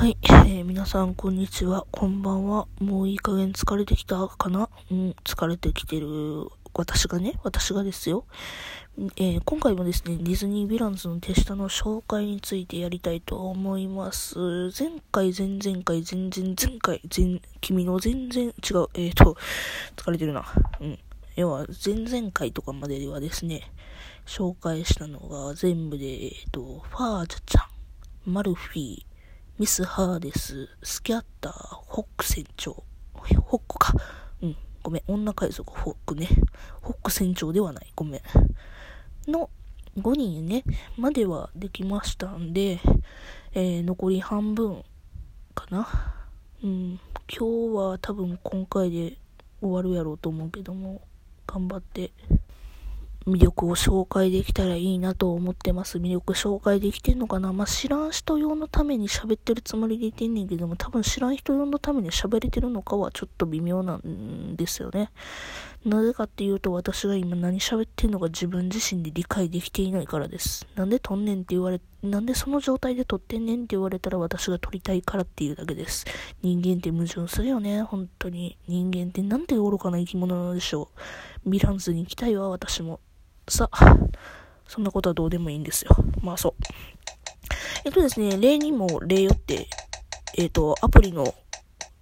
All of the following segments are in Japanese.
はい、えー、皆さん、こんにちは。こんばんは。もういい加減疲れてきたかな？うん、疲れてきてる。私がね、私がですよ。えー、今回もですね、ディズニーヴィランズの手下の紹介についてやりたいと思います。前回、前々回、前々前回、前、君の全然違う。えっ、ー、と、疲れてるな。うん。要は、前々回とかまでではですね、紹介したのが全部で、えっ、ー、と、ファージャちゃん、マルフィー、ミス・ハーデス、スキャッター、ホック船長。ホックか。うん。ごめん。女海賊、ホックね。ホック船長ではない。ごめん。の5人ね、まではできましたんで、えー、残り半分かな。うん。今日は多分今回で終わるやろうと思うけども、頑張って魅力を紹介できたらいいなと思ってます。魅力紹介できてんのかな？まあ、知らん人用のために喋ってるつもりでいてんねんけども、多分知らん人用のために喋れてるのかはちょっと微妙なんですよね。なぜかっていうと、私が今何喋ってんのか自分自身で理解できていないからです。なんで撮んねんって言われ、なんでその状態で撮ってんねんって言われたら私が撮りたいからっていうだけです。人間って矛盾するよね、本当に。人間ってなんて愚かな生き物なのでしょう。ヴィランズに行きたいわ、私も。さ、そんなことはどうでもいいんですよ。まあそう。えっとですね、例にも例よって、えっと、アプリの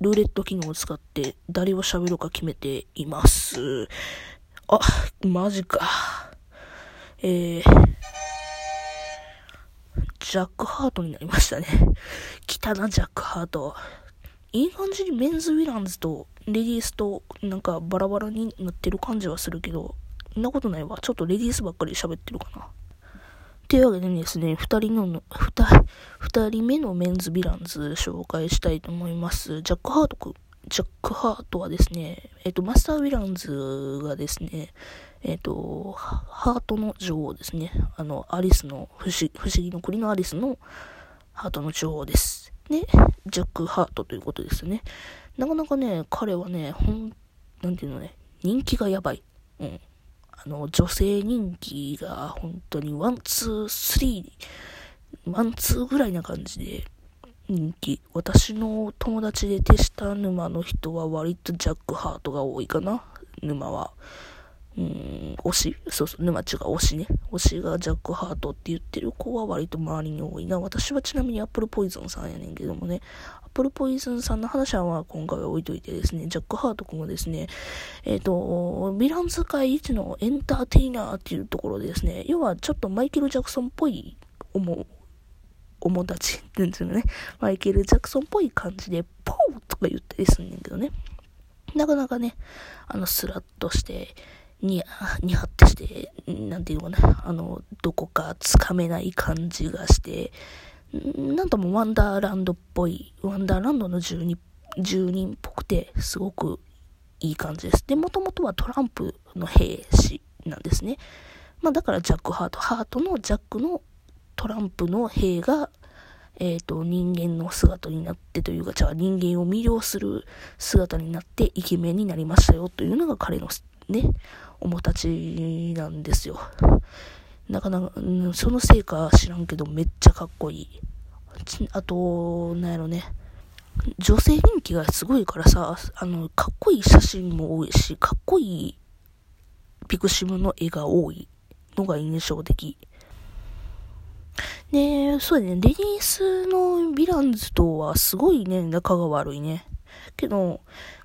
ルーレット機能を使って誰を喋るか決めています。あ、マジか。えー、ジャックハートになりましたね。来たな、ジャックハート。いい感じにメンズウィランズとレディースとなんかバラバラになってる感じはするけど、んなことないわ。ちょっとレディースばっかり喋ってるかな。というわけでですね、二人の、二、二人目のメンズヴィランズ紹介したいと思います。ジャック・ハートくジャック・ハートはですね、えっ、ー、と、マスター・ヴィランズがですね、えっ、ー、と、ハートの女王ですね。あの、アリスの、不思不思議の国のアリスのハートの女王です。ね、ジャック・ハートということですね。なかなかね、彼はね、ほん、なんていうのね、人気がやばい。うん。あの、女性人気が本当にワン、ツー、スリー、ワン、ツーぐらいな感じで人気。私の友達で手下沼の人は割とジャックハートが多いかな。沼は。うん、推し？そうそう、沼地が推しね。推しがジャックハートって言ってる子は割と周りに多いな。私はちなみにアップルポイズンさんやねんけどもね。アップルポイズンさんの話は今回は置いといてですね、ジャックハート君はですね、えっ、ー、と、ヴィランズ界一のエンターテイナーっていうところでですね、要はちょっとマイケル・ジャクソンっぽい思う。友達って言うんですよね。マイケル・ジャクソンっぽい感じで、ポーとか言ったりすんねんけどね。なかなかね、あの、スラッとして、に、にはってして、なんていうのかな、あの、どこかつかめない感じがして、なんともワンダーランドっぽい、ワンダーランドの住人、住人っぽくて、すごくいい感じです。で、もともとはトランプの兵士なんですね。まあだからジャック・ハート、ハートのジャックのトランプの兵が、えっ、ー、と、人間の姿になってというか、じゃあ人間を魅了する姿になってイケメンになりましたよというのが彼のね、おもたちなんですよ。なかなか、そのせいか知らんけど、めっちゃかっこいい。あと、なんやろね。女性人気がすごいからさ、あの、かっこいい写真も多いし、かっこいいピクシブの絵が多いのが印象的。で、そうだね、レディースのヴィランズとはすごいね、仲が悪いね。けど、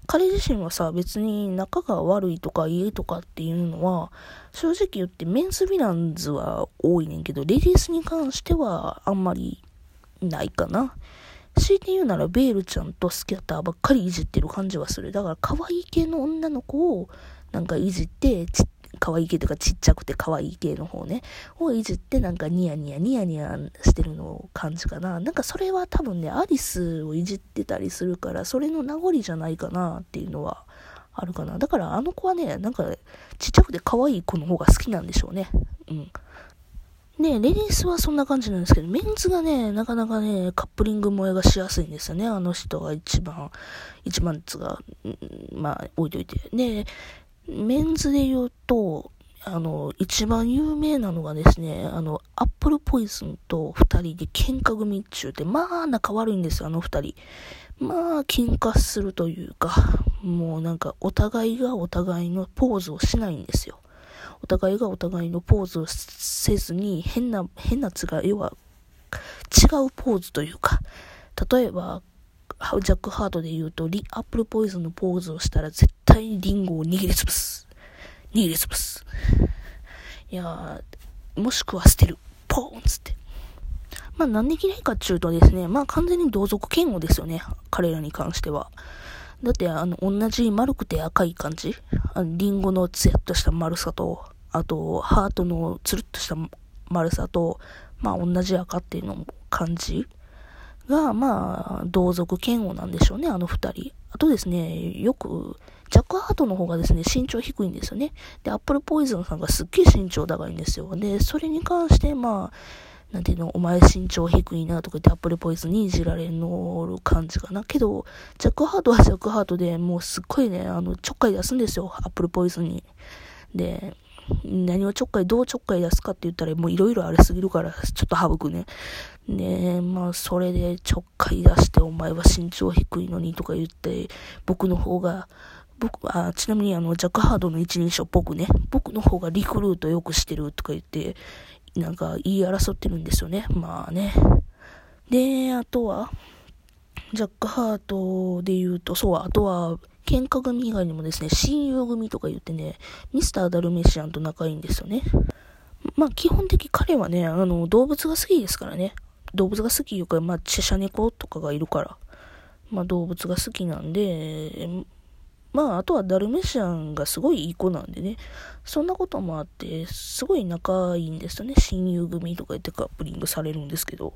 彼自身はさ、別に仲が悪いとか嫌とかっていうのは、正直言ってメンズヴィランズは多いねんけど、レディースに関してはあんまりないかな。強いて言うならベールちゃんとスキャッターばっかりいじってる感じはする。だから可愛い系の女の子をなんかいじってち可愛い系とかちっちゃくて可愛い系の方ね、をいじってなんかニヤニヤニヤニヤしてるのを感じかな。なんかそれは多分ね、アリスをいじってたりするから、それの名残じゃないかなっていうのはあるかな。だからあの子はね、なんかちっちゃくて可愛い子の方が好きなんでしょうね。うん。ねレディースはそんな感じなんですけど、メンズがね、なかなかね、カップリング萌えがしやすいんですよね。あの人が一番、一番つが、まあ、置いといて。で、メンズで言うと、あの、一番有名なのがですね、あの、アップルポイズンと二人で喧嘩組っちゅうて、まあ仲悪いんですよ、あの二人。まあ、喧嘩するというか、もうなんか、お互いがお互いのポーズをしないんですよ。お互いがお互いのポーズをせずに、変な、変なつが、要は、違うポーズというか、例えば、ジャックハートで言うと、リアップルポイズンのポーズをしたら絶対にリンゴを握りつぶす。握りつぶす。いやもしくは捨てる。ポーンつって。まあなんで嫌いかっていうとですね、まあ完全に同族嫌悪ですよね。彼らに関しては。だって、あの、同じ丸くて赤い感じ。あのリンゴのツヤっとした丸さと、あと、ハートのつるっとした丸さと、まあ同じ赤っていうのも感じが、まあ、同族嫌悪なんでしょうね、あの二人。あとですね、よく、ジャックハートの方がですね、身長低いんですよね。で、アップルポイズンさんがすっげえ身長高いんですよ。で、それに関して、まあ、なんていうの、お前身長低いなとか言ってアップルポイズンにいじられのる感じかな。けど、ジャックハートはジャックハートでもうすっごいね、あの、ちょっかい出すんですよ、アップルポイズンに。で、何をちょっかい、どうちょっかい出すかって言ったらもういろいろありすぎるから、ちょっと省くね。ねまあ、それでちょっかい出して、お前は身長低いのにとか言って、僕の方が、僕、あ、ちなみにあの、ジャックハードの一人称僕ね、僕の方がリクルートよくしてるとか言って、なんか言い争ってるんですよね。まあね。で、あとは、ジャックハートで言うと、そう、あとは、喧嘩組以外にもですね、親友組とか言ってね、ミスター・ダルメシアンと仲いいんですよね。まあ、基本的彼はね、あの、動物が好きですからね。動物が好きいうか、まあ、チェシャ猫とかがいるから、まあ、動物が好きなんで、まあ、あとはダルメシアンがすごいいい子なんでね、そんなこともあって、すごい仲いいんですよね。親友組とか言ってカップリングされるんですけど。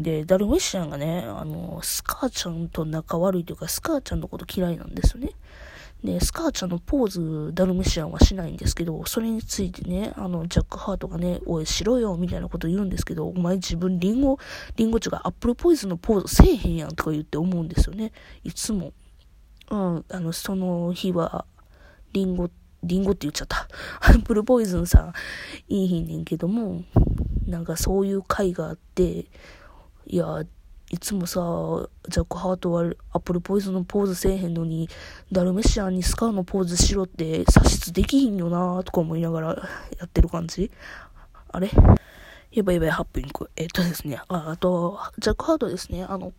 で、ダルメシアンがね、あの、スカーちゃんと仲悪いというか、スカーちゃんのこと嫌いなんですよね。で、スカーちゃんのポーズ、ダルメシアンはしないんですけど、それについてね、あの、ジャックハートがね、おい、しろよ、みたいなこと言うんですけど、お前自分リンゴ、リンゴチがアップルポイズのポーズせえへんやんとか言って思うんですよね。いつも。うん、あの、その日は、リンゴ、リンゴって言っちゃった。アップルポイズンさん、いい日ねんけども、なんかそういう回があって、いや、いつもさ、ジャック・ハートはアップルポイズンのポーズせえへんのに、ダルメシアンにスカーのポーズしろって差出できひんよなとか思いながらやってる感じ。あれ？やばいやばい、8分い。く。えっとですね、ああと、ジャック・ハートですね、あの、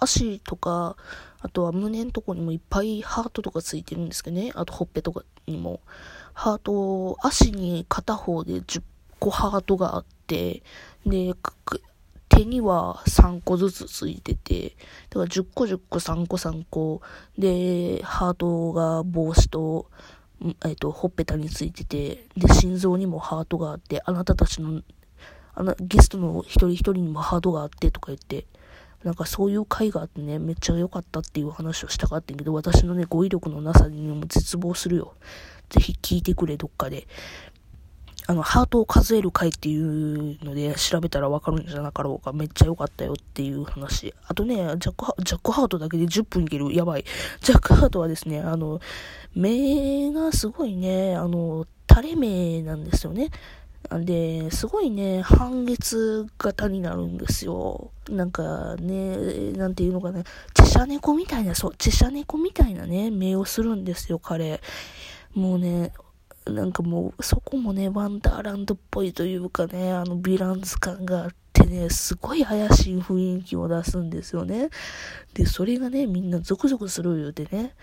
足とか、あとは胸のとこにもいっぱいハートとかついてるんですけどね、あとほっぺとかにも、ハートを、足に片方で10個ハートがあって、で、手には3個ずつついてて、だから10個10個3個3個、で、ハートが帽子と、えっ、と、ほっぺたについてて、で、心臓にもハートがあって、あなたたちの、あの、ゲストの一人一人にもハートがあってとか言って、なんかそういう回があってね、めっちゃ良かったっていう話をしたかったけど、私のね、語彙力のなさにも絶望するよ。ぜひ聞いてくれ、どっかで。あの、ハートを数える回っていうので調べたらわかるんじゃなかろうか。めっちゃ良かったよっていう話。あとね、ジャックハ、ジャックハートだけで10分いける。やばい。ジャックハートはですね、あの、目がすごいね、あの、垂れ目なんですよね。で、すごいね、半月型になるんですよ。なんかね、なんていうのかな、チェシャ猫みたいな、そう、チェシャ猫みたいなね、目をするんですよ、彼。もうね、なんかもう、そこもね、ワンダーランドっぽいというかね、あの、ヴィランズ感があってね、すごい怪しい雰囲気を出すんですよね。で、それがね、みんなゾクゾクする言うてね、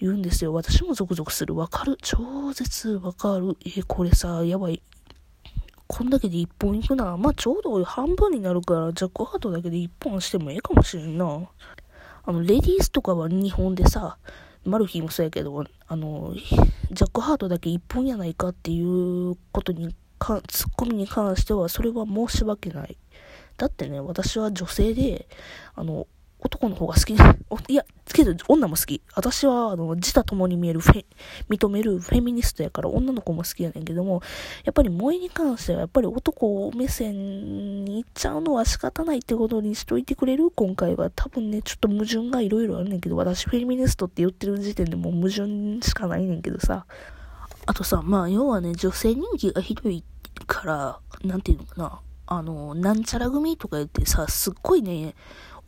言うんですよ。私もゾクゾクする。わかる？超絶わかる。え、これさ、やばい。こんだけで1本いくな。まあ、ちょうど半分になるから、ジャックハートだけで1本してもええかもしれんな。あの、レディースとかは2本でさ、マルフィーもそうやけど、あの、ジャックハートだけ一本やないかっていうことにか、ツッコミに関しては、それは申し訳ない。だってね、私は女性で、あの、男の方が好き。いや、けど女も好き。私は、あの、自他共に見えるフェ、認めるフェミニストやから女の子も好きやねんけども、やっぱり萌えに関しては、やっぱり男目線に行っちゃうのは仕方ないってことにしといてくれる？今回は。多分ね、ちょっと矛盾がいろいろあるねんけど、私フェミニストって言ってる時点でもう矛盾しかないねんけどさ。あとさ、まあ、要はね、女性人気がひどいから、なんていうのかな。あの、なんちゃら組とか言ってさ、すっごいね、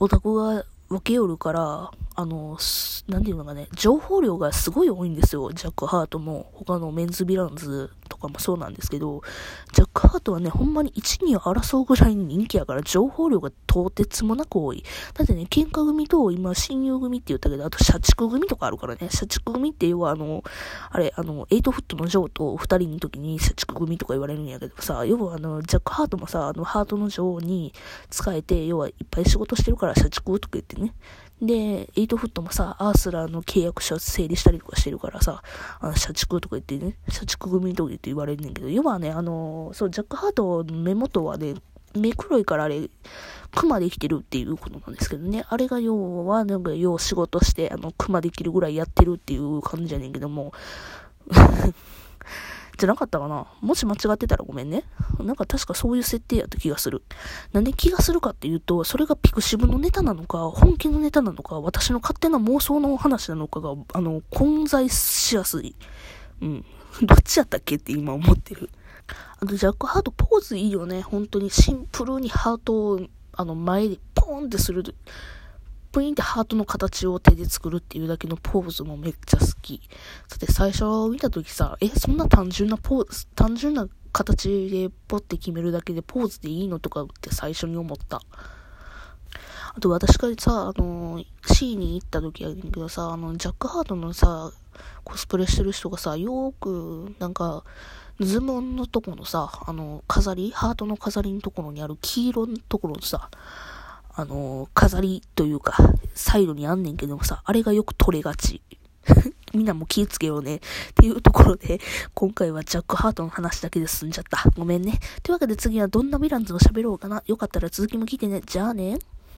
オタクが分けよるから、あの、なんていうのかね、情報量がすごい多いんですよ。ジャック・ハートも、他のメンズ・ヴィランズかもそうなんですけど、ジャック・ハートはね、ほんまに1、2を争うぐらいに人気やから、情報量がとてつもなく多い。だってね、喧嘩組と、今、親友組って言ったけど、あと、社畜組とかあるからね、社畜組って要は、あの、あれ、あの、エイトフットのジョーと2人の時に社畜組とか言われるんやけどさ、要はあの、ジャック・ハートもさ、あの、ハートの女王に仕えて、要はいっぱい仕事してるから社畜とか言ってね、で、エイトフットもさ、アースラーの契約書整理したりとかしてるからさ、あの社畜とか言ってね、社畜組とか言って言われるねんけど、要はね、あの、そう、ジャックハートの目元はね、目黒いからあれ、クマできてるっていうことなんですけどね。あれが要は、なんか要仕事して、あの、クマできるぐらいやってるっていう感じじゃねんけども、じゃなかったかな？もし間違ってたらごめんね。なんか確かそういう設定やった気がする。なんで気がするかっていうと、それがピクシブのネタなのか、本気のネタなのか、私の勝手な妄想の話なのかが、あの、混在しやすい。うん。どっちやったっけって今思ってる。あと、ジャックハートポーズいいよね。本当にシンプルにハートを、あの、前でポーンってする。プインってハートの形を手で作るっていうだけのポーズもめっちゃ好き。さて、最初見た時さ、え、そんな単純なポーズ、単純な形でポッて決めるだけでポーズでいいのとかって最初に思った。あと私がさ、あの、C に行った時やけどさ、あの、ジャックハートのさ、コスプレしてる人がさ、よーく、なんか、ズボンのとこのさ、あの、飾り、ハートの飾りのところにある黄色のところのさ、あの、飾りというか、サイドにあんねんけどもさ、あれがよく取れがち。みんなも気ぃつけようね。っていうところで、今回はジャックハートの話だけで済んじゃった。ごめんね。というわけで次はどんなヴィランズを喋ろうかな。よかったら続きも聞いてね。じゃあね。